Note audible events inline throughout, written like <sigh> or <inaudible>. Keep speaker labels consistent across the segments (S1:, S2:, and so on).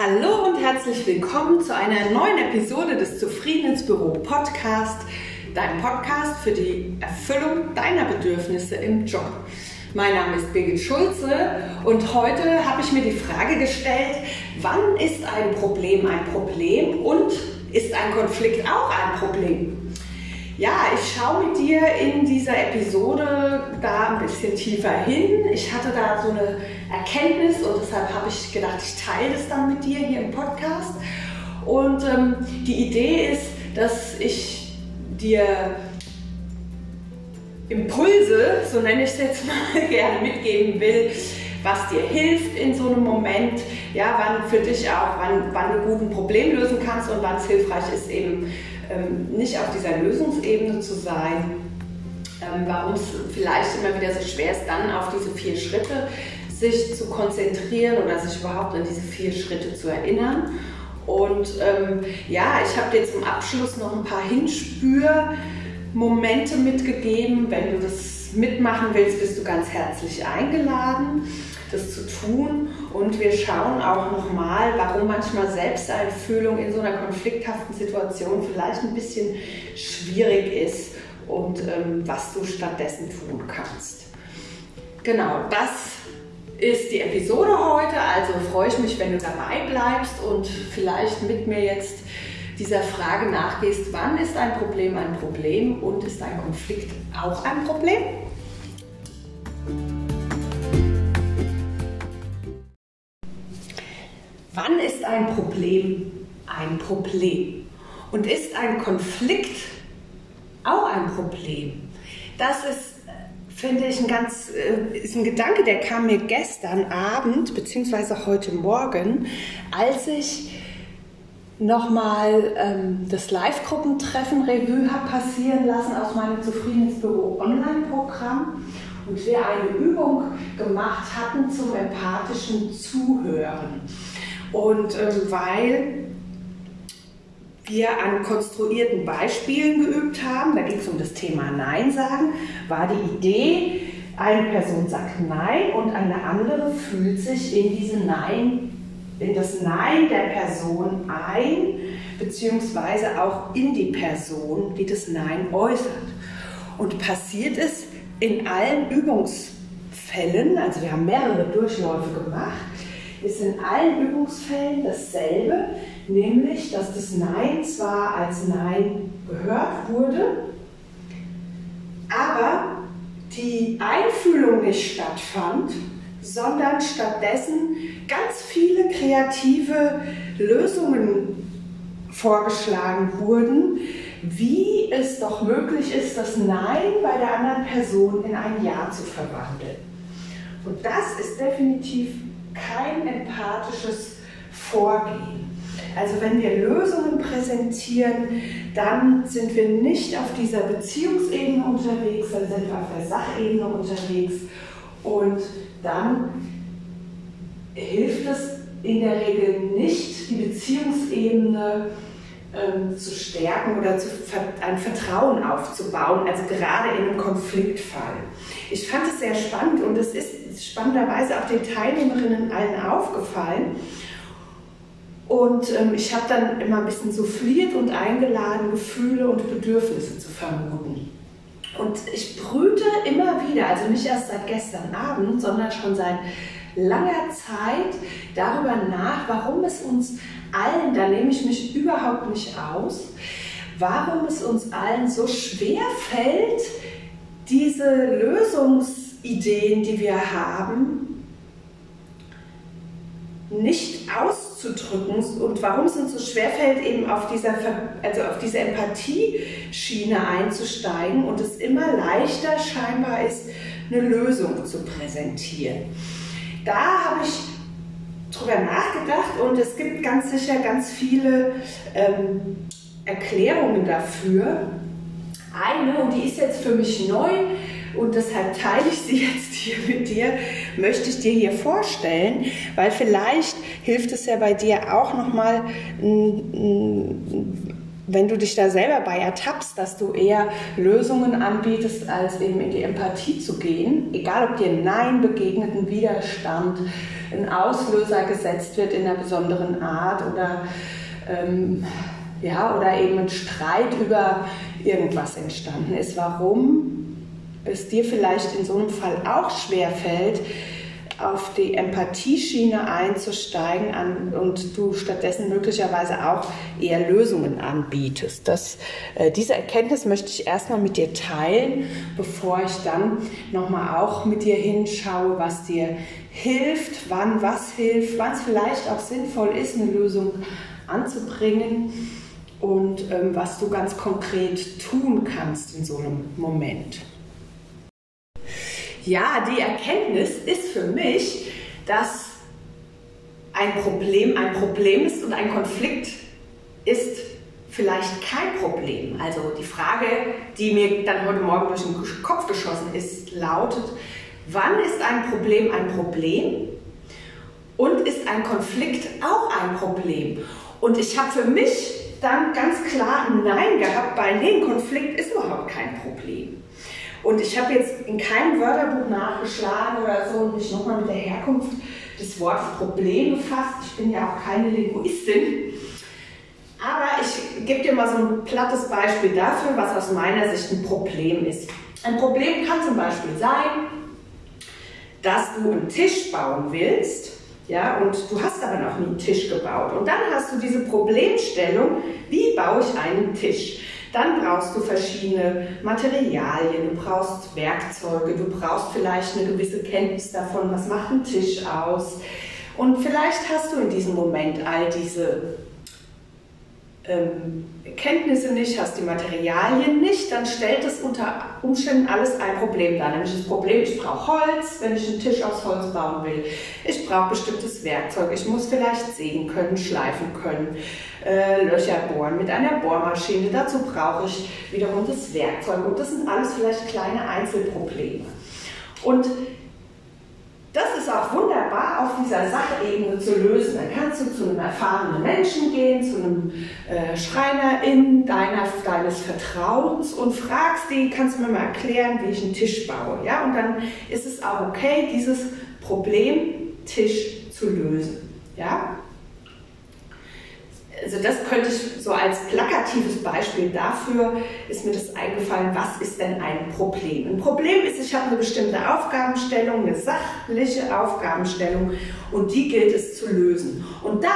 S1: Hallo und herzlich willkommen zu einer neuen Episode des Zufriedensbüro Podcast, dein Podcast für die Erfüllung deiner Bedürfnisse im Job. Mein Name ist Birgit Schulze und heute habe ich mir die Frage gestellt, wann ist ein Problem ein Problem und ist ein Konflikt auch ein Problem? Ja, ich schaue mit dir in dieser Episode da ein bisschen tiefer hin. Ich hatte da so eine Erkenntnis und deshalb habe ich gedacht, ich teile das dann mit dir hier im Podcast. Und ähm, die Idee ist, dass ich dir Impulse, so nenne ich es jetzt mal, <laughs> gerne mitgeben will, was dir hilft in so einem Moment, ja, wann für dich auch, wann, wann du gut ein Problem lösen kannst und wann es hilfreich ist, eben ähm, nicht auf dieser Lösungsebene zu sein, ähm, warum es vielleicht immer wieder so schwer ist, dann auf diese vier Schritte sich zu konzentrieren oder sich überhaupt an diese vier Schritte zu erinnern. Und ähm, ja, ich habe dir zum Abschluss noch ein paar Hinspürmomente mitgegeben. Wenn du das mitmachen willst, bist du ganz herzlich eingeladen das zu tun. Und wir schauen auch nochmal, warum manchmal Selbsteinfühlung in so einer konflikthaften Situation vielleicht ein bisschen schwierig ist und ähm, was du stattdessen tun kannst. Genau, das ist die Episode heute. Also freue ich mich, wenn du dabei bleibst und vielleicht mit mir jetzt dieser Frage nachgehst, wann ist ein Problem ein Problem und ist ein Konflikt auch ein Problem? Wann ist ein Problem ein Problem? Und ist ein Konflikt auch ein Problem? Das ist, finde ich, ein ganz, äh, ist ein Gedanke, der kam mir gestern Abend bzw. heute Morgen, als ich nochmal ähm, das Live-Gruppentreffen Revue habe passieren lassen aus meinem Zufriedensbüro Online-Programm und wir eine Übung gemacht hatten zum empathischen Zuhören. Und ähm, weil wir an konstruierten Beispielen geübt haben, da ging es um das Thema Nein sagen, war die Idee, eine Person sagt Nein und eine andere fühlt sich in diese Nein, in das Nein der Person ein, beziehungsweise auch in die Person, die das Nein äußert. Und passiert es in allen Übungsfällen, also wir haben mehrere Durchläufe gemacht, ist in allen Übungsfällen dasselbe, nämlich dass das Nein zwar als Nein gehört wurde, aber die Einfühlung nicht stattfand, sondern stattdessen ganz viele kreative Lösungen vorgeschlagen wurden, wie es doch möglich ist, das Nein bei der anderen Person in ein Ja zu verwandeln. Und das ist definitiv kein empathisches Vorgehen. Also wenn wir Lösungen präsentieren, dann sind wir nicht auf dieser Beziehungsebene unterwegs, dann sind wir auf der Sachebene unterwegs und dann hilft es in der Regel nicht, die Beziehungsebene ähm, zu stärken oder zu, ein Vertrauen aufzubauen, also gerade in einem Konfliktfall. Ich fand es sehr spannend und es ist spannenderweise auch den Teilnehmerinnen allen aufgefallen. Und ähm, ich habe dann immer ein bisschen souffliert und eingeladen, Gefühle und Bedürfnisse zu vermuten. Und ich brüte immer wieder, also nicht erst seit gestern Abend, sondern schon seit langer Zeit darüber nach, warum es uns allen, da nehme ich mich überhaupt nicht aus, warum es uns allen so schwer fällt, diese Lösungsideen, die wir haben, nicht auszudrücken und warum es uns so schwer fällt, eben auf dieser, also auf diese Empathieschiene einzusteigen und es immer leichter scheinbar ist, eine Lösung zu präsentieren. Da habe ich drüber nachgedacht und es gibt ganz sicher ganz viele ähm, Erklärungen dafür. Eine, und die ist jetzt für mich neu und deshalb teile ich sie <laughs> jetzt hier mit dir, möchte ich dir hier vorstellen, weil vielleicht hilft es ja bei dir auch nochmal wenn du dich da selber bei ertappst, dass du eher Lösungen anbietest, als eben in die Empathie zu gehen, egal ob dir Nein begegnet, ein Widerstand, ein Auslöser gesetzt wird in einer besonderen Art oder, ähm, ja, oder eben ein Streit über irgendwas entstanden ist, warum es dir vielleicht in so einem Fall auch schwer fällt, auf die Empathieschiene einzusteigen an, und du stattdessen möglicherweise auch eher Lösungen anbietest. Das, äh, diese Erkenntnis möchte ich erstmal mit dir teilen, bevor ich dann nochmal auch mit dir hinschaue, was dir hilft, wann was hilft, wann es vielleicht auch sinnvoll ist, eine Lösung anzubringen und ähm, was du ganz konkret tun kannst in so einem Moment. Ja, die Erkenntnis ist für mich, dass ein Problem ein Problem ist und ein Konflikt ist vielleicht kein Problem. Also die Frage, die mir dann heute Morgen durch den Kopf geschossen ist, lautet, wann ist ein Problem ein Problem und ist ein Konflikt auch ein Problem? Und ich habe für mich dann ganz klar ein Nein gehabt, bei nee, Konflikt ist überhaupt kein Problem. Und ich habe jetzt in keinem Wörterbuch nachgeschlagen oder so und mich nochmal mit der Herkunft des Wortes Problem befasst. Ich bin ja auch keine Linguistin. Aber ich gebe dir mal so ein plattes Beispiel dafür, was aus meiner Sicht ein Problem ist. Ein Problem kann zum Beispiel sein, dass du einen Tisch bauen willst, ja, und du hast aber noch nie einen Tisch gebaut. Und dann hast du diese Problemstellung, wie baue ich einen Tisch? Dann brauchst du verschiedene Materialien, du brauchst Werkzeuge, du brauchst vielleicht eine gewisse Kenntnis davon, was macht ein Tisch aus. Und vielleicht hast du in diesem Moment all diese ähm, Kenntnisse nicht, hast die Materialien nicht, dann stellt es unter Umständen alles ein Problem dar. Nämlich das Problem, ich brauche Holz, wenn ich einen Tisch aus Holz bauen will. Ich brauche bestimmtes Werkzeug. Ich muss vielleicht sägen können, schleifen können, äh, Löcher bohren mit einer Bohrmaschine. Dazu brauche ich wiederum das Werkzeug. Und das sind alles vielleicht kleine Einzelprobleme. Und das ist auch wunderbar auf dieser Sachebene zu lösen. Dann kannst du zu einem erfahrenen Menschen gehen, zu einem äh, Schreiner in deiner, deines Vertrauens und fragst die, kannst du mir mal erklären, wie ich einen Tisch baue. Ja? Und dann ist es auch okay, dieses Problem Tisch zu lösen. Ja? Also das könnte ich so als plakatives Beispiel dafür, ist mir das eingefallen, was ist denn ein Problem? Ein Problem ist, ich habe eine bestimmte Aufgabenstellung, eine sachliche Aufgabenstellung und die gilt es zu lösen. Und da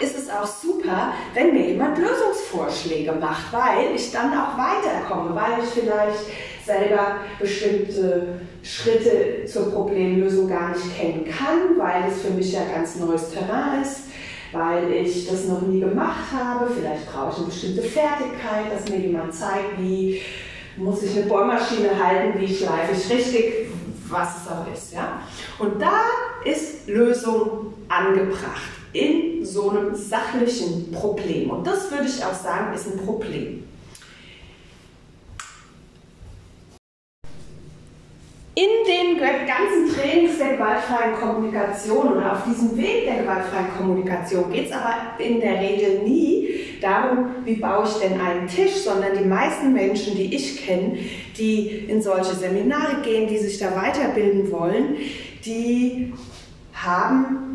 S1: ist es auch super, wenn mir jemand Lösungsvorschläge macht, weil ich dann auch weiterkomme, weil ich vielleicht selber bestimmte Schritte zur Problemlösung gar nicht kennen kann, weil es für mich ja ganz neues Terrain ist weil ich das noch nie gemacht habe. Vielleicht brauche ich eine bestimmte Fertigkeit, dass mir jemand zeigt, wie muss ich eine Bohrmaschine halten, wie schleife ich richtig, was es auch ist. Ja? Und da ist Lösung angebracht in so einem sachlichen Problem. Und das würde ich auch sagen, ist ein Problem. In den ganzen Trainings der gewaltfreien Kommunikation oder auf diesem Weg der gewaltfreien Kommunikation geht es aber in der Regel nie darum, wie baue ich denn einen Tisch, sondern die meisten Menschen, die ich kenne, die in solche Seminare gehen, die sich da weiterbilden wollen, die haben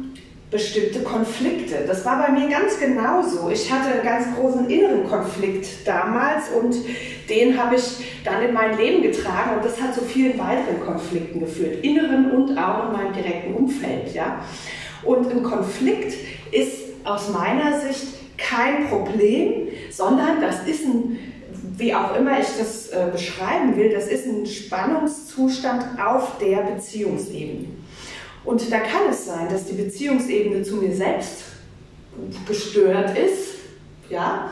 S1: bestimmte Konflikte. Das war bei mir ganz genauso. Ich hatte einen ganz großen inneren Konflikt damals und den habe ich dann in mein Leben getragen und das hat zu vielen weiteren Konflikten geführt, inneren und auch in meinem direkten Umfeld. Ja? Und ein Konflikt ist aus meiner Sicht kein Problem, sondern das ist ein, wie auch immer ich das äh, beschreiben will, das ist ein Spannungszustand auf der Beziehungsebene. Und da kann es sein, dass die Beziehungsebene zu mir selbst gestört ist, ja,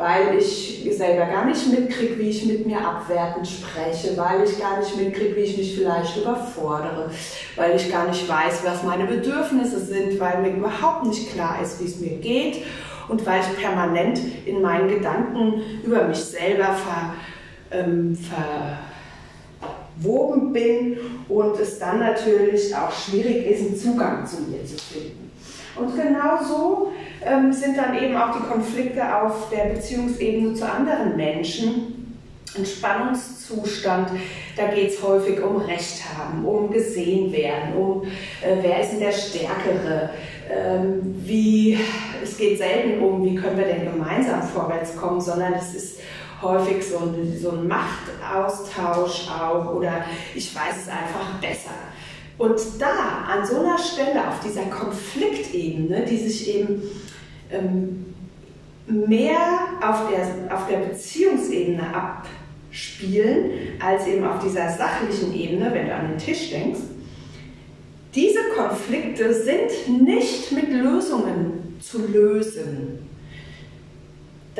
S1: weil ich selber gar nicht mitkriege, wie ich mit mir abwertend spreche, weil ich gar nicht mitkriege, wie ich mich vielleicht überfordere, weil ich gar nicht weiß, was meine Bedürfnisse sind, weil mir überhaupt nicht klar ist, wie es mir geht und weil ich permanent in meinen Gedanken über mich selber ver, ähm, verwoben bin und es dann natürlich auch schwierig ist, einen Zugang zu mir zu finden. Und genau so ähm, sind dann eben auch die Konflikte auf der Beziehungsebene zu anderen Menschen. Ein Spannungszustand, da geht es häufig um Recht haben, um gesehen werden, um äh, wer ist denn der Stärkere, ähm, wie, es geht selten um, wie können wir denn gemeinsam vorwärts kommen, sondern es ist häufig so ein, so ein Machtaustausch auch oder ich weiß es einfach besser. Und da, an so einer Stelle, auf dieser Konfliktebene, die sich eben ähm, mehr auf der, auf der Beziehungsebene abspielen, als eben auf dieser sachlichen Ebene, wenn du an den Tisch denkst, diese Konflikte sind nicht mit Lösungen zu lösen.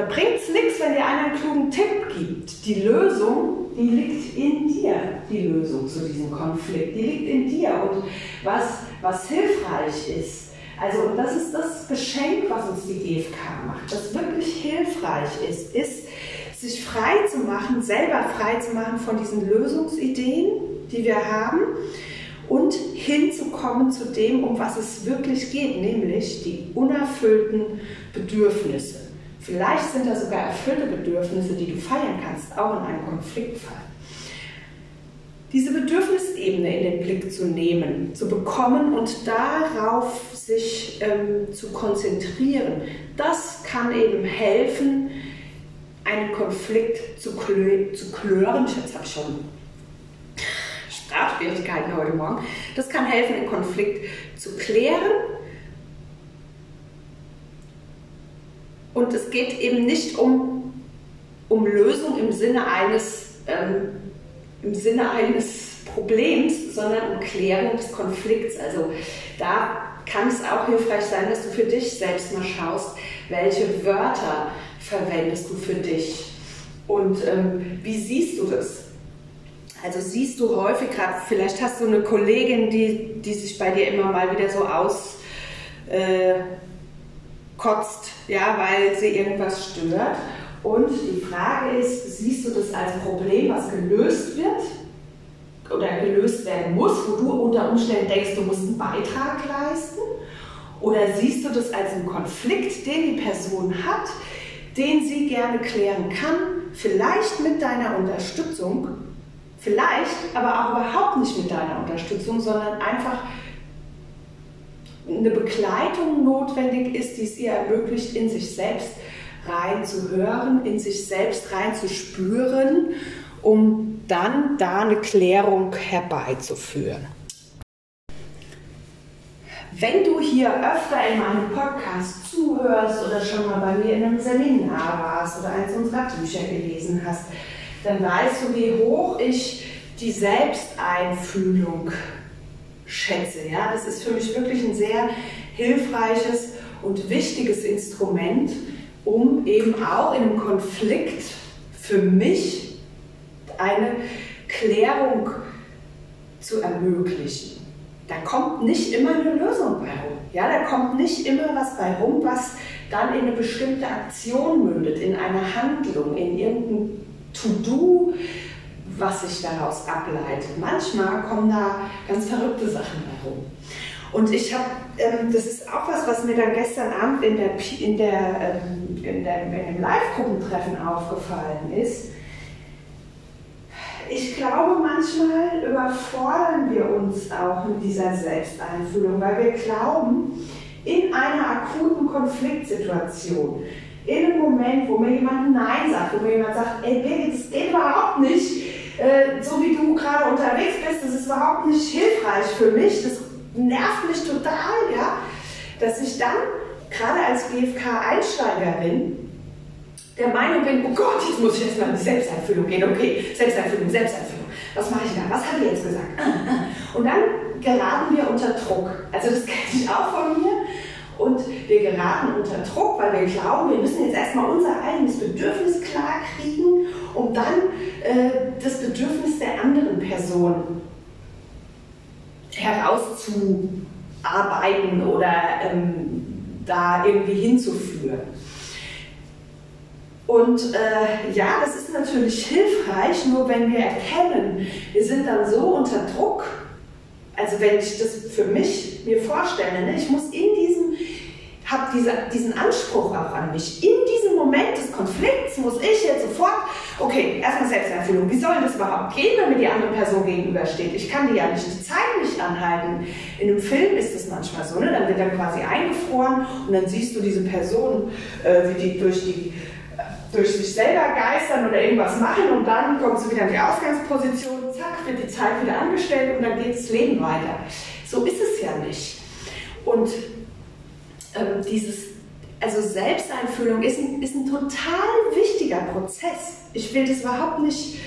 S1: Da bringt es nichts, wenn dir einer einen klugen Tipp gibt. Die Lösung, die liegt in dir, die Lösung zu diesem Konflikt. Die liegt in dir. Und was, was hilfreich ist, also das ist das Geschenk, was uns die GfK macht, das wirklich hilfreich ist, ist, sich frei zu machen, selber frei zu machen von diesen Lösungsideen, die wir haben und hinzukommen zu dem, um was es wirklich geht, nämlich die unerfüllten Bedürfnisse. Vielleicht sind da sogar erfüllte Bedürfnisse, die du feiern kannst, auch in einem Konfliktfall. Diese Bedürfnisebene in den Blick zu nehmen, zu bekommen und darauf sich ähm, zu konzentrieren, das kann eben helfen, einen Konflikt zu, klö zu klören. Jetzt habe ich schon Sprachschwierigkeiten heute Morgen. Das kann helfen, den Konflikt zu klären Und es geht eben nicht um, um Lösung im Sinne eines, ähm, im Sinne eines Problems, sondern um Klärung des Konflikts. Also da kann es auch hilfreich sein, dass du für dich selbst mal schaust, welche Wörter verwendest du für dich und ähm, wie siehst du das? Also siehst du häufig gerade, vielleicht hast du eine Kollegin, die, die sich bei dir immer mal wieder so aus, äh, kotzt, ja, weil sie irgendwas stört. Und die Frage ist, siehst du das als Problem, was gelöst wird oder gelöst werden muss, wo du unter Umständen denkst, du musst einen Beitrag leisten? Oder siehst du das als einen Konflikt, den die Person hat, den sie gerne klären kann, vielleicht mit deiner Unterstützung, vielleicht aber auch überhaupt nicht mit deiner Unterstützung, sondern einfach eine Begleitung notwendig ist, die es ihr ermöglicht, in sich selbst reinzuhören, in sich selbst reinzuspüren, um dann da eine Klärung herbeizuführen. Wenn du hier öfter in meinem Podcast zuhörst oder schon mal bei mir in einem Seminar warst oder eins unserer Bücher gelesen hast, dann weißt du, wie hoch ich die Selbsteinfühlung schätze. Ja? Das ist für mich wirklich ein sehr hilfreiches und wichtiges Instrument, um eben auch in einem Konflikt für mich eine Klärung zu ermöglichen. Da kommt nicht immer eine Lösung bei rum. Ja, da kommt nicht immer was bei rum, was dann in eine bestimmte Aktion mündet, in eine Handlung, in irgendein To-Do, was sich daraus ableitet. Manchmal kommen da ganz verrückte Sachen herum. Und ich habe, ähm, das ist auch was, was mir dann gestern Abend in, der, in, der, ähm, in, der, in dem Live-Gruppentreffen aufgefallen ist. Ich glaube, manchmal überfordern wir uns auch mit dieser Selbsteinfühlung, weil wir glauben, in einer akuten Konfliktsituation, in einem Moment, wo mir jemand Nein sagt, wo mir jemand sagt, ey, das geht überhaupt nicht, äh, so wie du gerade unterwegs bist, das ist überhaupt nicht hilfreich für mich, das nervt mich total, ja, dass ich dann gerade als GFK-Einsteigerin der Meinung bin, oh Gott, jetzt muss ich erstmal in die Selbsterfüllung gehen. Okay, Selbsterfüllung, Selbsterfüllung. Was mache ich da? Was hat die jetzt gesagt? <laughs> Und dann geraten wir unter Druck. Also das kenne ich auch von mir. Und wir geraten unter Druck, weil wir glauben, wir müssen jetzt erstmal unser eigenes Bedürfnis klar kriegen, um dann äh, das Bedürfnis der anderen Person herauszuarbeiten oder ähm, da irgendwie hinzuführen. Und äh, ja, das ist natürlich hilfreich, nur wenn wir erkennen, wir sind dann so unter Druck, also wenn ich das für mich mir vorstelle, ne, ich muss in diesem habe diese, diesen Anspruch auch an mich. In diesem Moment des Konflikts muss ich jetzt sofort, okay, erstmal Selbsterfüllung. Wie soll das überhaupt gehen, wenn mir die andere Person gegenübersteht? Ich kann die ja nicht die Zeit nicht anhalten. In einem Film ist das manchmal so, ne? dann wird er quasi eingefroren und dann siehst du diese Person, äh, wie die durch die durch sich selber geistern oder irgendwas machen und dann kommt sie wieder in die Ausgangsposition, zack, wird die Zeit wieder angestellt und dann geht das Leben weiter. So ist es ja nicht. Und ähm, dieses, also Selbsteinfühlung ist ein, ist ein total wichtiger Prozess. Ich will das überhaupt nicht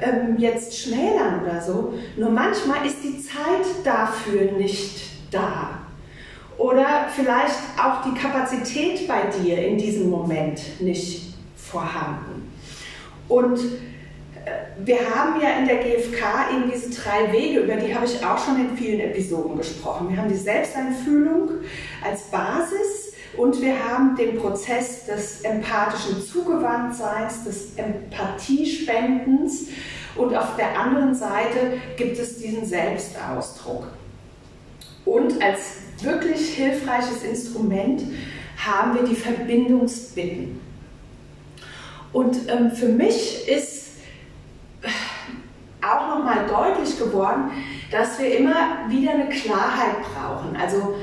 S1: ähm, jetzt schmälern oder so, nur manchmal ist die Zeit dafür nicht da. Oder vielleicht auch die Kapazität bei dir in diesem Moment nicht vorhanden. Und wir haben ja in der GfK eben diese drei Wege, über die habe ich auch schon in vielen Episoden gesprochen. Wir haben die Selbsteinfühlung als Basis und wir haben den Prozess des empathischen Zugewandtseins, des Empathiespendens und auf der anderen Seite gibt es diesen Selbstausdruck. Und als wirklich hilfreiches Instrument haben wir die Verbindungsbitten. Und ähm, für mich ist deutlich geworden, dass wir immer wieder eine Klarheit brauchen. Also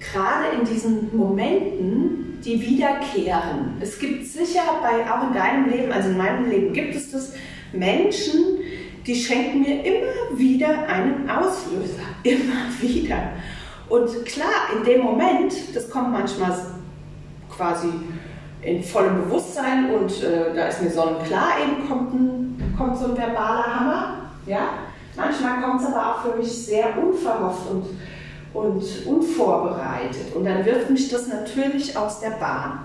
S1: gerade in diesen Momenten, die wiederkehren. Es gibt sicher bei, auch in deinem Leben, also in meinem Leben gibt es das, Menschen, die schenken mir immer wieder einen Auslöser. <laughs> Immer wieder. Und klar, in dem Moment, das kommt manchmal quasi in vollem Bewusstsein und äh, da ist mir sonnenklar, eben kommt, ein, kommt so ein verbaler Hammer. Ja? Manchmal kommt es aber auch für mich sehr unverhofft und, und unvorbereitet und dann wirft mich das natürlich aus der Bahn.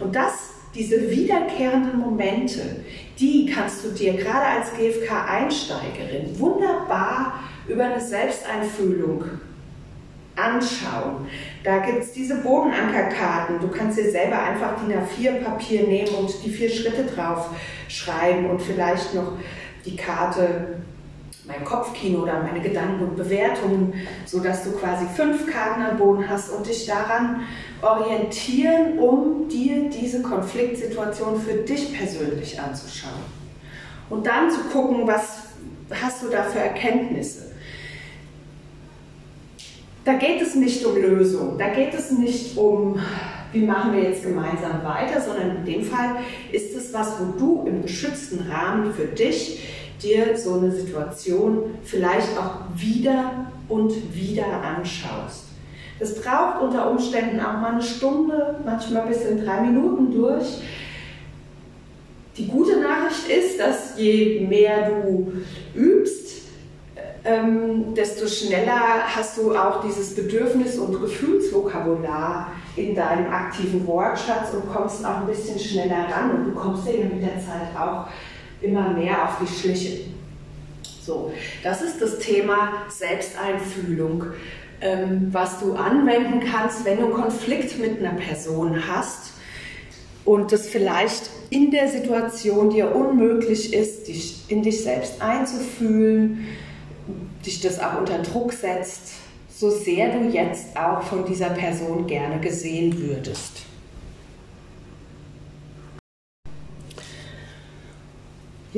S1: Und das, diese wiederkehrenden Momente, die kannst du dir gerade als GFK-Einsteigerin wunderbar über eine Selbsteinfühlung anschauen. Da gibt es diese Bodenankerkarten. Du kannst dir selber einfach DIN A4-Papier nehmen und die vier Schritte drauf schreiben und vielleicht noch die Karte mein Kopfkino oder meine Gedanken und Bewertungen, sodass du quasi fünf Karten am Boden hast und dich daran orientieren, um dir diese Konfliktsituation für dich persönlich anzuschauen. Und dann zu gucken, was hast du da für Erkenntnisse. Da geht es nicht um Lösung, da geht es nicht um, wie machen wir jetzt gemeinsam weiter, sondern in dem Fall ist es was, wo du im geschützten Rahmen für dich dir so eine Situation vielleicht auch wieder und wieder anschaust. Das braucht unter Umständen auch mal eine Stunde, manchmal bis in drei Minuten durch. Die gute Nachricht ist, dass je mehr du übst, ähm, desto schneller hast du auch dieses Bedürfnis- und Gefühlsvokabular in deinem aktiven Wortschatz und kommst auch ein bisschen schneller ran und du kommst dir mit der Zeit auch immer mehr auf die Schliche. So, das ist das Thema Selbsteinfühlung, ähm, was du anwenden kannst, wenn du einen Konflikt mit einer Person hast und das vielleicht in der Situation dir unmöglich ist, dich in dich selbst einzufühlen dich das auch unter Druck setzt, so sehr du jetzt auch von dieser Person gerne gesehen würdest.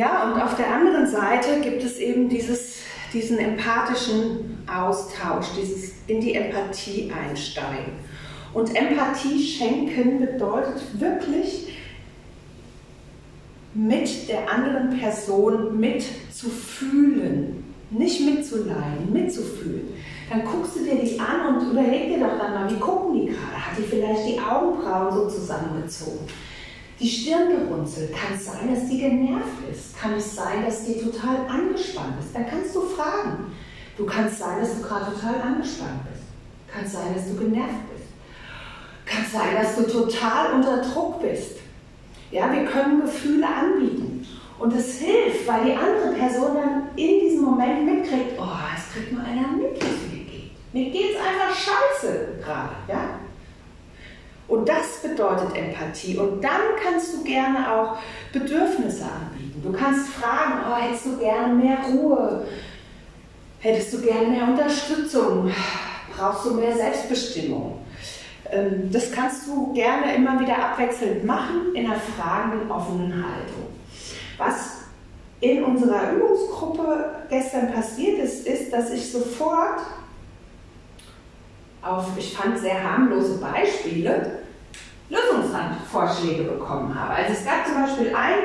S1: Ja, und auf der anderen Seite gibt es eben dieses, diesen empathischen Austausch, dieses in die Empathie einsteigen. Und Empathie schenken bedeutet wirklich, mit der anderen Person mitzufühlen, nicht mitzuleiden, mitzufühlen. Dann guckst du dir die an und überleg dir doch dann mal, wie gucken die gerade? Hat die vielleicht die Augenbrauen so zusammengezogen? Die Stirn gerunzelt? Kann es sein, dass die genervt ist? Kann es sein, dass die total angespannt ist? Dann kannst du fragen. Du kannst sein, dass du gerade total angespannt bist. Kann es sein, dass du genervt bist. Kann es sein, dass du total unter Druck bist. Ja, wir können Gefühle anbieten. Und es hilft, weil die andere Person dann in diesem Moment mitkriegt, oh, es kriegt nur einer mit, wie es mir geht. Mir geht es einfach scheiße gerade. Ja? Und das bedeutet Empathie. Und dann kannst du gerne auch Bedürfnisse anbieten. Du kannst fragen, oh, hättest du gerne mehr Ruhe? Hättest du gerne mehr Unterstützung? Brauchst du mehr Selbstbestimmung? Ähm, das kannst du gerne immer wieder abwechselnd machen in einer fragenden, offenen Haltung. Was in unserer Übungsgruppe gestern passiert ist, ist, dass ich sofort auf, ich fand sehr harmlose Beispiele, Lösungsvorschläge bekommen habe. Also es gab zum Beispiel ein,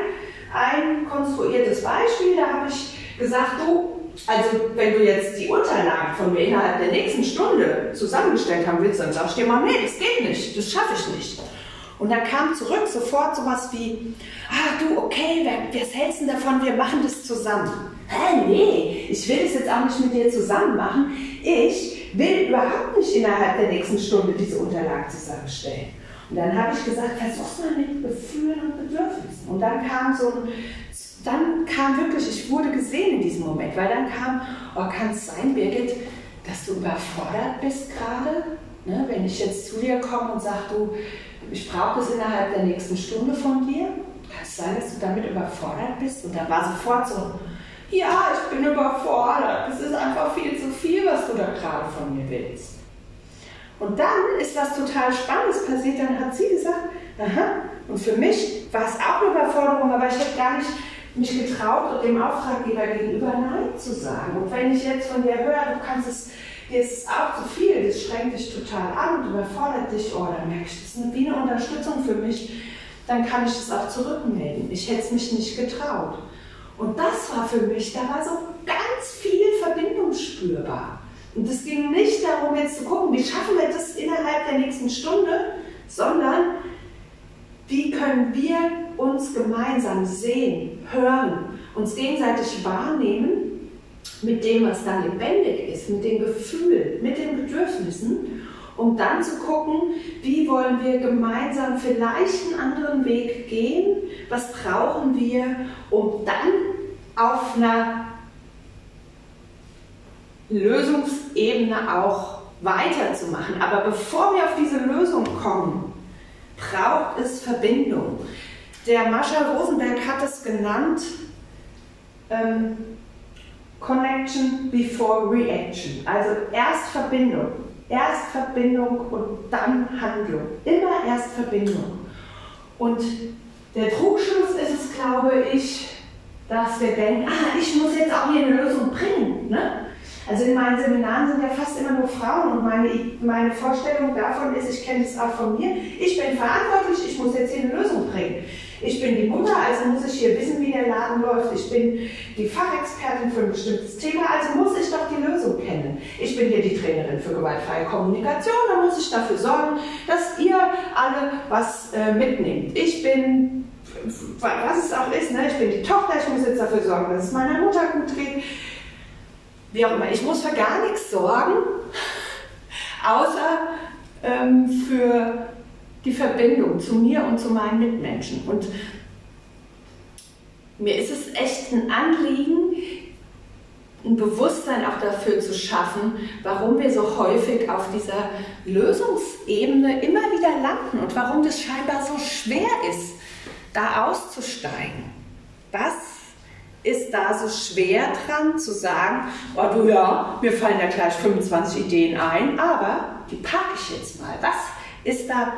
S1: ein konstruiertes Beispiel, da habe ich gesagt, du, also wenn du jetzt die Unterlagen von mir innerhalb der nächsten Stunde zusammengestellt haben willst, dann sagst du dir mal, nee, das geht nicht, das schaffe ich nicht. Und dann kam zurück sofort sowas wie, ah du, okay, was hältst du davon, wir machen das zusammen. Hä, nee, ich will das jetzt auch nicht mit dir zusammen machen. Ich will überhaupt nicht innerhalb der nächsten Stunde diese Unterlagen zusammenstellen. Und dann habe ich gesagt, versuch's mal mit Gefühlen und Bedürfnissen. Und dann kam so ein, dann kam wirklich, ich wurde gesehen in diesem Moment, weil dann kam, oh, kann es sein, Birgit, dass du überfordert bist gerade? Ne, wenn ich jetzt zu dir komme und sage, du, ich brauche das innerhalb der nächsten Stunde von dir, kann es sein, dass du damit überfordert bist? Und da war sofort so, ja, ich bin überfordert, es ist einfach viel zu viel, was du da gerade von mir willst. Und dann ist was total Spannendes passiert. Dann hat sie gesagt, aha, und für mich war es auch eine Überforderung, aber ich habe gar nicht mich getraut, dem Auftraggeber gegenüber Nein zu sagen. Und wenn ich jetzt von dir höre, du kannst es, dir ist es auch zu viel, das schränkt dich total an und überfordert dich, oh, dann merke ich, das ist wie eine Unterstützung für mich, dann kann ich das auch zurückmelden. Ich hätte es mich nicht getraut. Und das war für mich, da war so ganz viel Verbindung spürbar. Und es ging nicht darum, jetzt zu gucken, wie schaffen wir das innerhalb der nächsten Stunde, sondern wie können wir uns gemeinsam sehen, hören, uns gegenseitig wahrnehmen mit dem, was dann lebendig ist, mit den Gefühlen, mit den Bedürfnissen, um dann zu gucken, wie wollen wir gemeinsam vielleicht einen anderen Weg gehen, was brauchen wir, um dann auf einer Lösungsebene auch weiterzumachen. Aber bevor wir auf diese Lösung kommen, braucht es Verbindung. Der Marshall Rosenberg hat es genannt, ähm, Connection before Reaction. Also erst Verbindung, erst Verbindung und dann Handlung. Immer erst Verbindung. Und der Trugschluss ist es, glaube ich, dass wir denken, ah, ich muss jetzt auch hier eine Lösung bringen. Ne? Also in meinen Seminaren sind ja fast immer nur Frauen und meine, meine Vorstellung davon ist, ich kenne das auch von mir, ich bin verantwortlich, ich muss jetzt hier eine Lösung bringen. Ich bin die Mutter, also muss ich hier wissen, wie der Laden läuft. Ich bin die Fachexpertin für ein bestimmtes Thema, also muss ich doch die Lösung kennen. Ich bin hier die Trainerin für gewaltfreie Kommunikation, da muss ich dafür sorgen, dass ihr alle was äh, mitnehmt. Ich bin was es auch ist, ne? ich bin die Tochter, ich muss jetzt dafür sorgen, dass es meiner Mutter gut geht wie auch immer. Ich muss für gar nichts sorgen, außer ähm, für die Verbindung zu mir und zu meinen Mitmenschen. Und mir ist es echt ein Anliegen, ein Bewusstsein auch dafür zu schaffen, warum wir so häufig auf dieser Lösungsebene immer wieder landen und warum das scheinbar so schwer ist, da auszusteigen. Was ist da so schwer dran zu sagen, oh du ja, mir fallen ja gleich 25 Ideen ein, aber die packe ich jetzt mal. Was ist da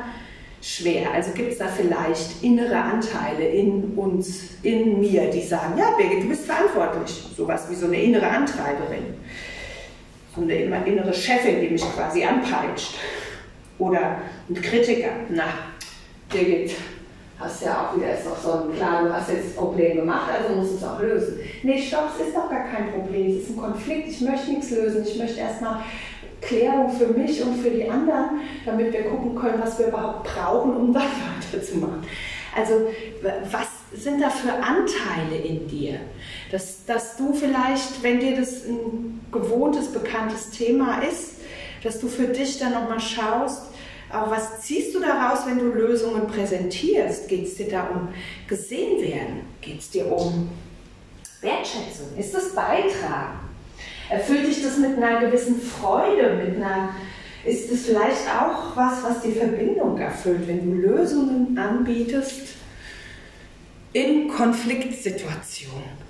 S1: schwer? Also gibt es da vielleicht innere Anteile in uns, in mir, die sagen, ja Birgit, du bist verantwortlich. Sowas wie so eine innere Antreiberin. So eine innere Chefin, die mich quasi anpeitscht. Oder ein Kritiker. Na, Birgit, hast ja auch wieder, ist doch so ein, klar, du hast jetzt das Problem gemacht, also musst du es auch lösen. Nee, stopp, es ist doch gar kein Problem, es ist ein Konflikt, ich möchte nichts lösen, ich möchte erstmal Klärung für mich und für die anderen, damit wir gucken können, was wir überhaupt brauchen, um <laughs> dann weiterzumachen. Also was sind da für Anteile in dir? Dass, dass du vielleicht, wenn dir das ein gewohntes, bekanntes Thema ist, dass du für dich dann nochmal schaust, aber was ziehst du daraus, wenn du Lösungen präsentierst? Geht es dir da um gesehen werden? Geht es dir um Wertschätzung? Ist das Beitragen? Erfüllt dich das mit einer gewissen Freude, mit einer ist es vielleicht auch was, was die Verbindung erfüllt, wenn du Lösungen anbietest in Konfliktsituationen?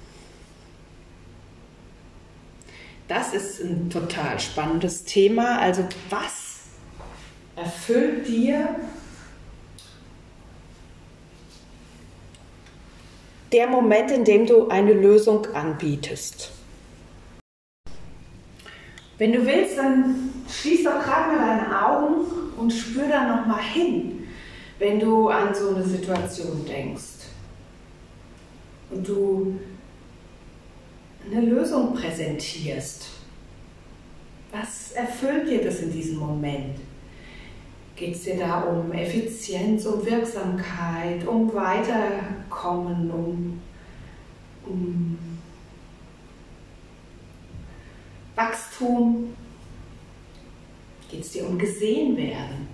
S1: Das ist ein total spannendes Thema. Also was erfüllt dir der Moment, in dem du eine Lösung anbietest. Wenn du willst, dann schließ doch gerade mal deine Augen und spür da noch mal hin, wenn du an so eine Situation denkst und du eine Lösung präsentierst. Was erfüllt dir das in diesem Moment? Geht es dir da um Effizienz, um Wirksamkeit, um Weiterkommen, um, um Wachstum? Geht es dir um gesehen werden?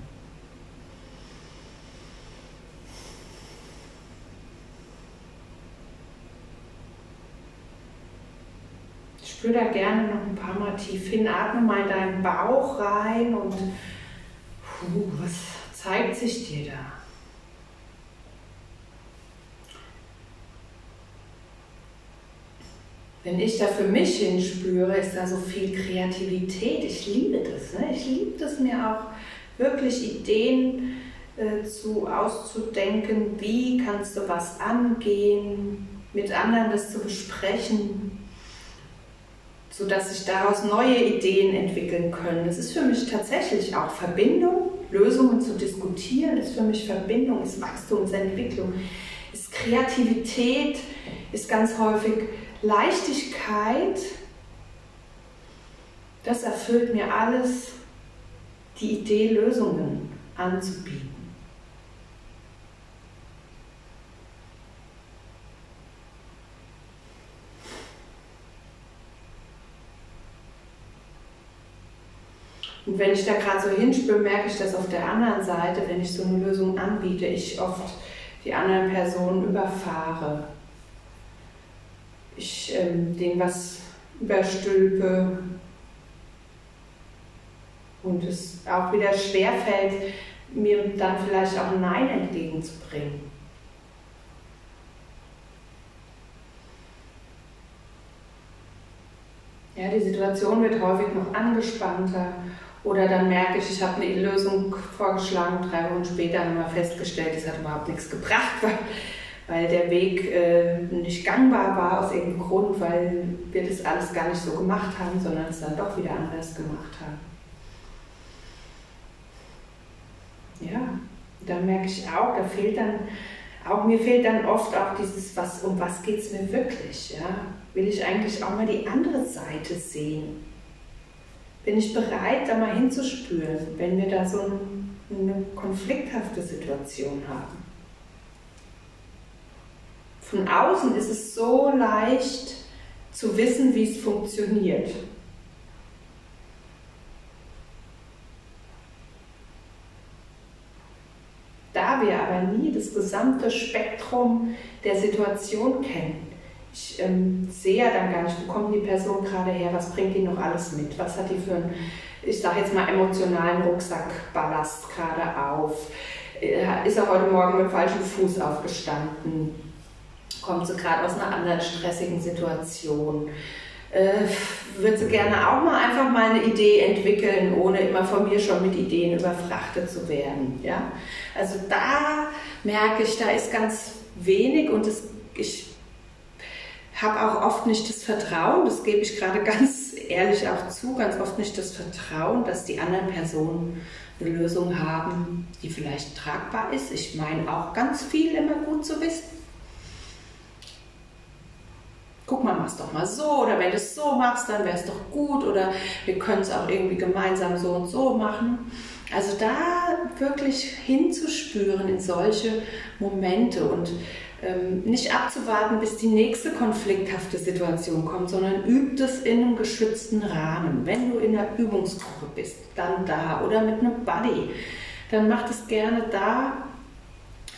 S1: Spür da gerne noch ein paar Mal tief hin, atme mal in deinen Bauch rein und puh, was zeigt sich dir da? Wenn ich da für mich hinspüre, ist da so viel Kreativität. Ich liebe das. Ne? Ich liebe das mir auch wirklich Ideen äh, zu auszudenken. Wie kannst du was angehen? Mit anderen das zu besprechen sodass sich daraus neue Ideen entwickeln können. Das ist für mich tatsächlich auch Verbindung, Lösungen zu diskutieren, ist für mich Verbindung, ist Wachstum, ist Entwicklung, ist Kreativität, ist ganz häufig Leichtigkeit. Das erfüllt mir alles, die Idee, Lösungen anzubieten. Und wenn ich da gerade so hinspüre, merke ich, dass auf der anderen Seite, wenn ich so eine Lösung anbiete, ich oft die anderen Personen überfahre. Ich ähm, denen was überstülpe und es auch wieder schwerfällt, mir dann vielleicht auch ein Nein entgegenzubringen. Ja, die Situation wird häufig noch angespannter oder dann merke ich, ich habe eine Lösung vorgeschlagen, drei Wochen später haben wir festgestellt, es hat überhaupt nichts gebracht, weil, weil der Weg äh, nicht gangbar war aus irgendeinem Grund, weil wir das alles gar nicht so gemacht haben, sondern es dann doch wieder anders gemacht haben. Ja, da merke ich auch, da fehlt dann, auch mir fehlt dann oft auch dieses, was, um was geht es mir wirklich? Ja? Will ich eigentlich auch mal die andere Seite sehen? Bin ich bereit, da mal hinzuspüren, wenn wir da so eine konflikthafte Situation haben. Von außen ist es so leicht zu wissen, wie es funktioniert. Da wir aber nie das gesamte Spektrum der Situation kennen, ich ähm, sehe ja dann gar nicht, wo kommt die Person gerade her, was bringt die noch alles mit, was hat die für einen, ich sage jetzt mal, emotionalen Rucksackballast gerade auf, äh, ist er heute Morgen mit dem falschen Fuß aufgestanden, kommt sie gerade aus einer anderen stressigen Situation. Äh, würde sie gerne auch mal einfach mal eine Idee entwickeln, ohne immer von mir schon mit Ideen überfrachtet zu werden. Ja? Also da merke ich, da ist ganz wenig und das, ich habe auch oft nicht das Vertrauen, das gebe ich gerade <laughs> ganz ehrlich auch zu, ganz oft nicht das Vertrauen, dass die anderen Personen eine Lösung haben, die vielleicht tragbar ist. Ich meine auch ganz viel immer gut zu wissen. Guck mal, mach's doch mal so oder wenn du es so machst, dann wäre es doch gut oder wir können es auch irgendwie gemeinsam so und so machen. Also da wirklich hinzuspüren in solche Momente und nicht abzuwarten, bis die nächste konflikthafte Situation kommt, sondern übt es in einem geschützten Rahmen. Wenn du in einer Übungsgruppe bist, dann da oder mit einem Buddy, dann mach das gerne da.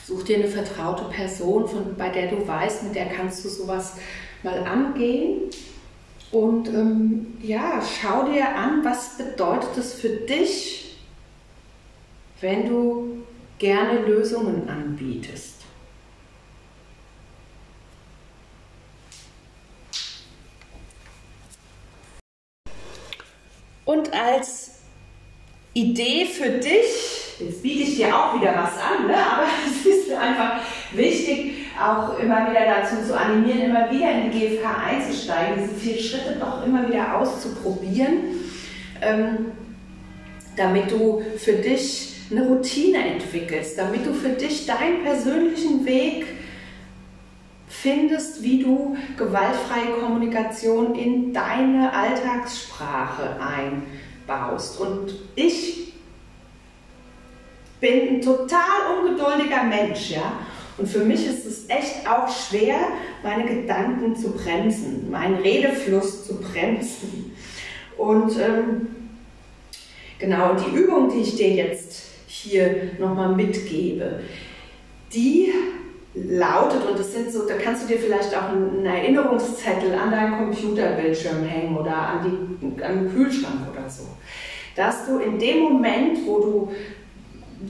S1: Such dir eine vertraute Person, von, bei der du weißt, mit der kannst du sowas mal angehen. Und ähm, ja, schau dir an, was bedeutet es für dich, wenn du gerne Lösungen anbietest. Und als Idee für dich, jetzt biete ich dir auch wieder was an, ne? aber <laughs> es ist einfach wichtig, auch immer wieder dazu zu animieren, immer wieder in die GFK einzusteigen, diese vier Schritte doch immer wieder auszuprobieren, ähm, damit du für dich eine Routine entwickelst, damit du für dich deinen persönlichen Weg findest, wie du gewaltfreie Kommunikation in deine Alltagssprache einbaust. Und ich bin ein total ungeduldiger Mensch, ja. Und für mich ist es echt auch schwer, meine Gedanken zu bremsen, meinen Redefluss zu bremsen. Und ähm, genau die Übung, die ich dir jetzt hier nochmal mitgebe, die lautet, und das sind so, da kannst du dir vielleicht auch einen Erinnerungszettel an deinen Computerbildschirm hängen oder an, die, an den Kühlschrank oder so, dass du in dem Moment, wo du,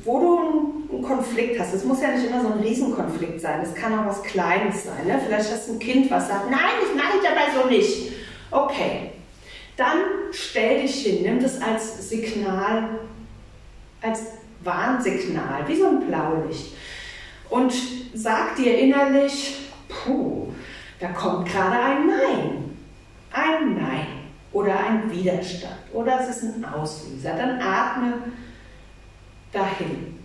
S1: wo du einen Konflikt hast, es muss ja nicht immer so ein Riesenkonflikt sein, es kann auch was Kleines sein. Ne? Vielleicht hast du ein Kind, was sagt, nein, das mache ich dabei so nicht. Okay, dann stell dich hin, nimm das als Signal, als Warnsignal, wie so ein Blaulicht und sag dir innerlich, puh, da kommt gerade ein Nein. Ein Nein oder ein Widerstand oder es ist ein Auslöser. Dann atme dahin.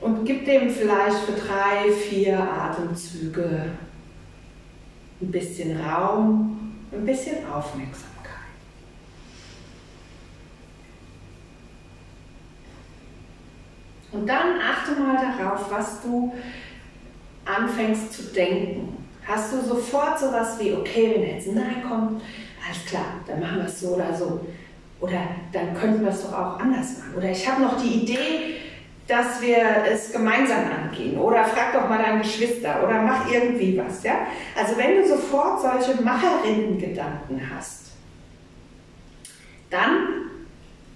S1: Und gib dem vielleicht für drei, vier Atemzüge ein bisschen Raum, ein bisschen Aufmerksamkeit. Und dann achte mal darauf, was du anfängst zu denken. Hast du sofort sowas wie, okay, wenn jetzt ein Nein kommt, alles klar, dann machen wir es so oder so. Oder dann könnten wir es doch auch anders machen. Oder ich habe noch die Idee, dass wir es gemeinsam angehen. Oder frag doch mal deine Geschwister oder mach irgendwie was. Ja? Also wenn du sofort solche Macherinnen-Gedanken hast, dann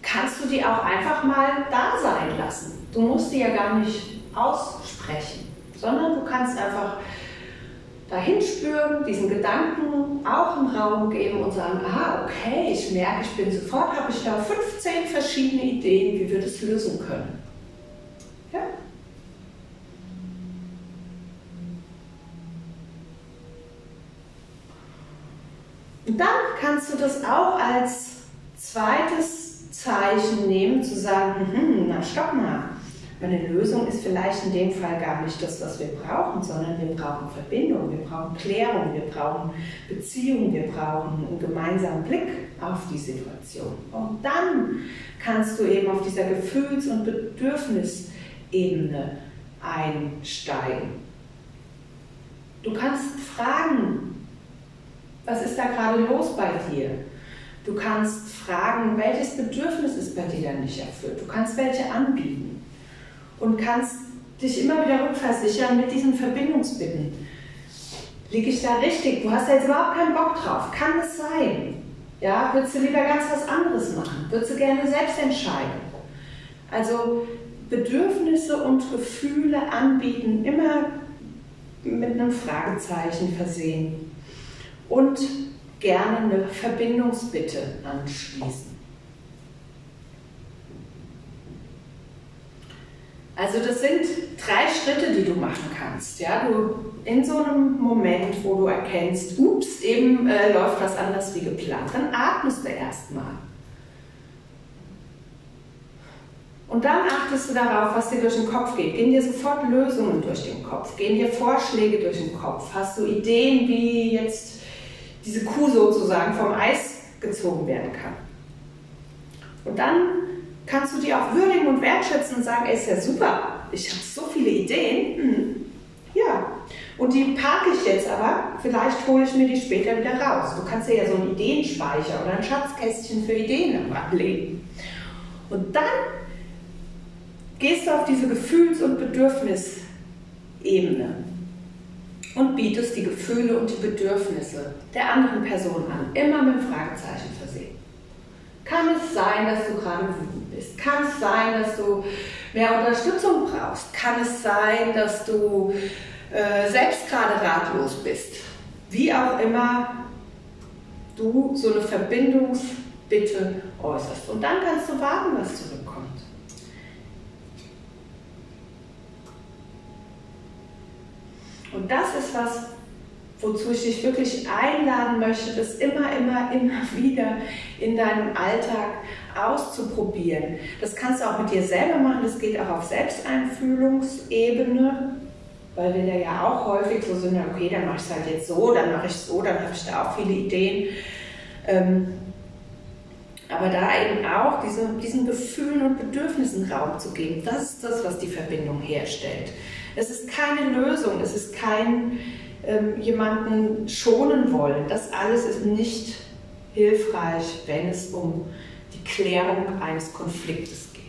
S1: kannst du die auch einfach mal da sein lassen. Du musst die ja gar nicht aussprechen, sondern du kannst einfach dahin spüren, diesen Gedanken auch im Raum geben und sagen, ah, okay, ich merke, ich bin sofort, habe ich da 15 verschiedene Ideen, wie wir das lösen können. Ja? Und dann kannst du das auch als zweites Zeichen nehmen, zu sagen, hm, na stopp mal, meine Lösung ist vielleicht in dem Fall gar nicht das, was wir brauchen, sondern wir brauchen Verbindung, wir brauchen Klärung, wir brauchen Beziehung, wir brauchen einen gemeinsamen Blick auf die Situation. Und dann kannst du eben auf dieser Gefühls- und Bedürfnisebene einsteigen. Du kannst fragen, was ist da gerade los bei dir? Du kannst fragen, welches Bedürfnis ist bei dir dann nicht erfüllt. Du kannst welche anbieten und kannst dich immer wieder rückversichern mit diesen Verbindungsbitten. Liege ich da richtig? Du hast da jetzt überhaupt keinen Bock drauf. Kann es sein? Ja, würdest du lieber ganz was anderes machen? Würdest du gerne selbst entscheiden? Also Bedürfnisse und Gefühle anbieten, immer mit einem Fragezeichen versehen. Und gerne eine Verbindungsbitte anschließen. Also das sind drei Schritte, die du machen kannst. Ja, du in so einem Moment, wo du erkennst, ups, eben äh, läuft was anders wie geplant, dann atmest du erstmal. Und dann achtest du darauf, was dir durch den Kopf geht. Gehen dir sofort Lösungen durch den Kopf, gehen dir Vorschläge durch den Kopf. Hast du Ideen, wie jetzt diese Kuh sozusagen vom Eis gezogen werden kann. Und dann kannst du die auch würdigen und wertschätzen und sagen, ey, ist ja super, ich habe so viele Ideen. Hm. Ja, und die parke ich jetzt aber, vielleicht hole ich mir die später wieder raus. Du kannst ja so einen Ideenspeicher oder ein Schatzkästchen für Ideen ablegen. Und dann gehst du auf diese Gefühls- und Bedürfnisebene und bietest die Gefühle und die Bedürfnisse der anderen Person an, immer mit einem Fragezeichen versehen. Kann es sein, dass du gerade wütend bist? Kann es sein, dass du mehr Unterstützung brauchst? Kann es sein, dass du äh, selbst gerade ratlos bist? Wie auch immer du so eine Verbindungsebene Bitte äußerst. Und dann kannst du warten, was zurückkommt. Und das ist was, wozu ich dich wirklich einladen möchte, das immer, immer, immer <laughs> wieder in deinem Alltag auszuprobieren. Das kannst du auch mit dir selber machen, das geht auch auf Selbsteinfühlungsebene, weil wir da ja auch häufig so sind, okay, dann mache ich es halt jetzt so, dann mache ich es so, dann habe ich da auch viele Ideen. Ähm, aber da eben auch diese, diesen Gefühlen und Bedürfnissen Raum zu geben, das ist das, was die Verbindung herstellt. Es ist keine Lösung, es ist kein ähm, jemanden schonen wollen. Das alles ist nicht hilfreich, wenn es um Klärung eines Konfliktes geht.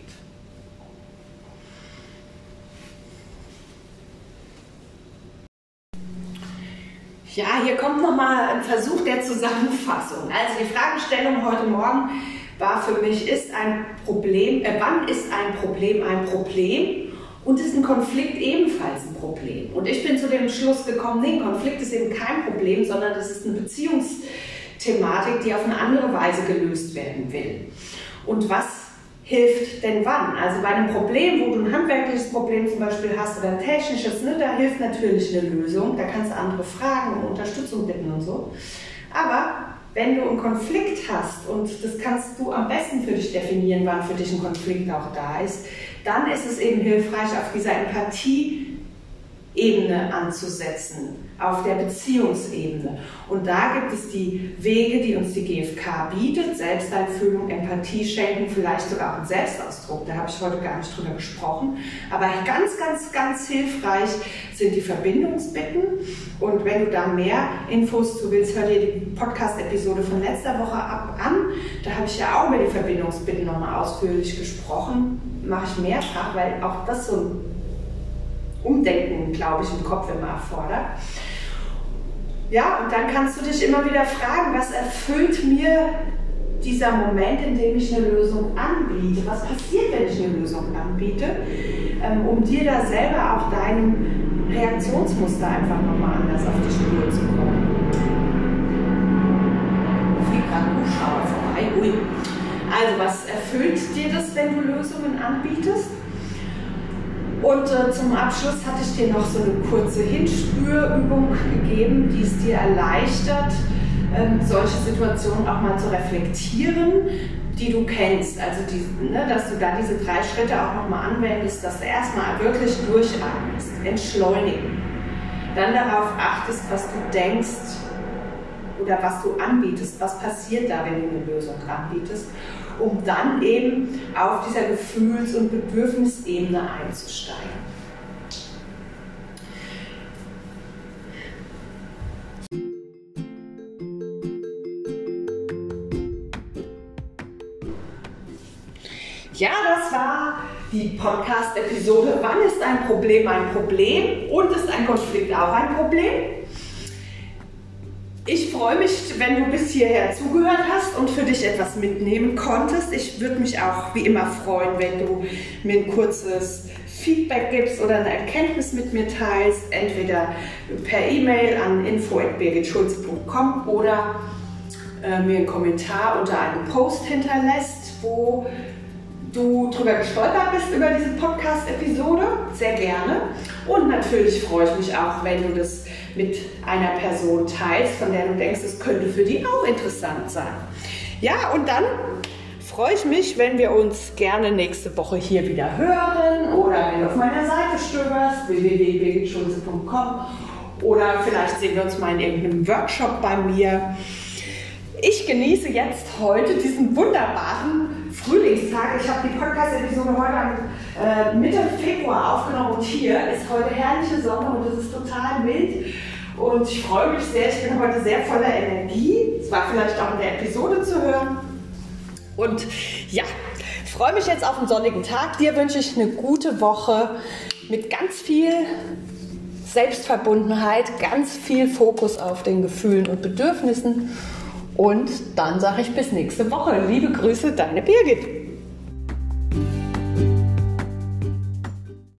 S1: Ja, hier kommt nochmal ein Versuch der Zusammenfassung. Also die Fragestellung heute Morgen war für mich, ist ein Problem, äh, wann ist ein Problem ein Problem? Und ist ein Konflikt ebenfalls ein Problem? Und ich bin zu dem Schluss gekommen, nee, Konflikt ist eben kein Problem, sondern das ist eine Beziehungsthematik, die auf eine andere Weise gelöst werden will. Und was hilft denn wann? Also bei einem Problem, wo du ein handwerkliches Problem zum Beispiel hast oder ein technisches, ne, da hilft natürlich eine Lösung. Da kannst du andere fragen und Unterstützung bitten und so. Aber wenn du einen Konflikt hast, und das kannst du am besten für dich definieren, wann für dich ein Konflikt auch da ist, dann ist es eben hilfreich, auf dieser Empathie-Ebene anzusetzen auf der Beziehungsebene. Und da gibt es die Wege, die uns die GfK bietet, Selbsteinfühlung, Empathie schenken, vielleicht sogar auch einen Selbstausdruck. Da habe ich heute gar nicht drüber gesprochen. Aber ganz, ganz, ganz hilfreich sind die Verbindungsbitten. Und wenn du da mehr Infos zu willst, hör dir die Podcast-Episode von letzter Woche ab an. Da habe ich ja auch über die Verbindungsbitten nochmal ausführlich gesprochen. Mache ich mehrfach, weil auch das so ein Umdenken, glaube ich, im Kopf immer erfordert. Ja, und dann kannst du dich immer wieder fragen, was erfüllt mir dieser Moment, in dem ich eine Lösung anbiete? Was passiert, wenn ich eine Lösung anbiete? Ähm, um dir da selber auch deinem Reaktionsmuster einfach nochmal anders auf die Spur zu kommen. Also, was erfüllt dir das, wenn du Lösungen anbietest? Und äh, zum Abschluss hatte ich dir noch so eine kurze Hinspürübung gegeben, die es dir erleichtert, ähm, solche Situationen auch mal zu reflektieren, die du kennst. Also, die, ne, dass du da diese drei Schritte auch nochmal anwendest, dass du erstmal wirklich durchatmest, entschleunigen. Dann darauf achtest, was du denkst oder was du anbietest, was passiert da, wenn du eine Lösung anbietest um dann eben auf dieser Gefühls- und Bedürfnisebene einzusteigen. Ja, das war die Podcast-Episode. Wann ist ein Problem ein Problem und ist ein Konflikt auch ein Problem? Ich freue mich, wenn du bis hierher zugehört hast und für dich etwas mitnehmen konntest. Ich würde mich auch wie immer freuen, wenn du mir ein kurzes Feedback gibst oder eine Erkenntnis mit mir teilst, entweder per E-Mail an info@birgitschulze.com oder äh, mir einen Kommentar unter einem Post hinterlässt, wo du drüber gestolpert bist über diese Podcast-Episode, sehr gerne. Und natürlich freue ich mich auch, wenn du das mit einer Person teilst, von der du denkst, es könnte für die auch interessant sein. Ja, und dann freue ich mich, wenn wir uns gerne nächste Woche hier wieder hören oder wenn du auf meiner Seite stöberst, www.birgitschulze.com oder vielleicht sehen wir uns mal in irgendeinem Workshop bei mir. Ich genieße jetzt heute diesen wunderbaren Frühlingstag. Ich habe die Podcast-Episode heute am äh, Mitte Februar aufgenommen und hier ist heute herrliche Sonne und es ist total mild. Und ich freue mich sehr, ich bin heute sehr voller Energie. Es war vielleicht auch in der Episode zu hören. Und ja, freue mich jetzt auf einen sonnigen Tag. Dir wünsche ich eine gute Woche mit ganz viel Selbstverbundenheit, ganz viel Fokus auf den Gefühlen und Bedürfnissen und dann sage ich bis nächste Woche. Liebe Grüße, deine Birgit.